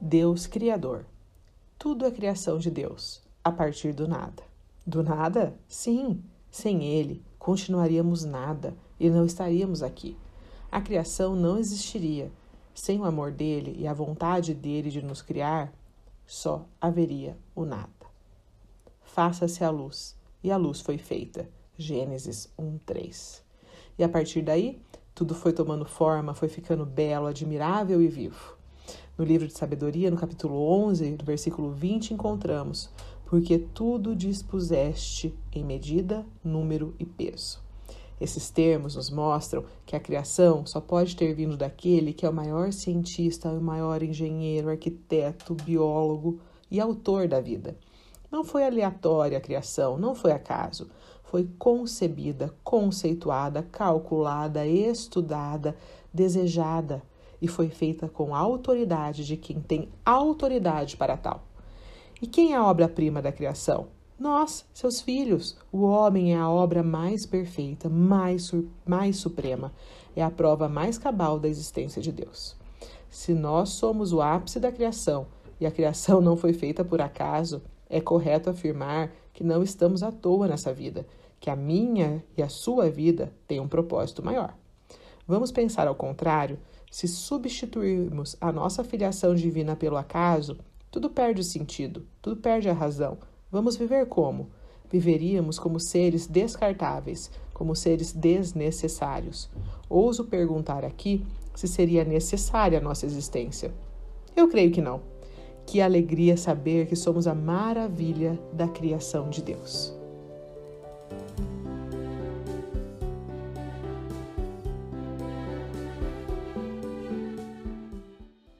Deus Criador. Tudo é criação de Deus, a partir do nada. Do nada? Sim. Sem Ele, continuaríamos nada e não estaríamos aqui. A criação não existiria. Sem o amor dele e a vontade dele de nos criar, só haveria o nada. Faça-se a luz, e a luz foi feita. Gênesis 1:3. E a partir daí, tudo foi tomando forma, foi ficando belo, admirável e vivo. No livro de Sabedoria, no capítulo 11, do versículo 20, encontramos: Porque tudo dispuseste em medida, número e peso. Esses termos nos mostram que a criação só pode ter vindo daquele que é o maior cientista, o maior engenheiro, arquiteto, biólogo e autor da vida. Não foi aleatória a criação, não foi acaso. Foi concebida, conceituada, calculada, estudada, desejada e foi feita com a autoridade de quem tem autoridade para tal. E quem é a obra-prima da criação? Nós, seus filhos. O homem é a obra mais perfeita, mais, mais suprema. É a prova mais cabal da existência de Deus. Se nós somos o ápice da criação e a criação não foi feita por acaso, é correto afirmar que não estamos à toa nessa vida, que a minha e a sua vida têm um propósito maior. Vamos pensar ao contrário: se substituirmos a nossa filiação divina pelo acaso, tudo perde o sentido, tudo perde a razão Vamos viver como? Viveríamos como seres descartáveis, como seres desnecessários. Ouso perguntar aqui se seria necessária a nossa existência. Eu creio que não. Que alegria saber que somos a maravilha da criação de Deus.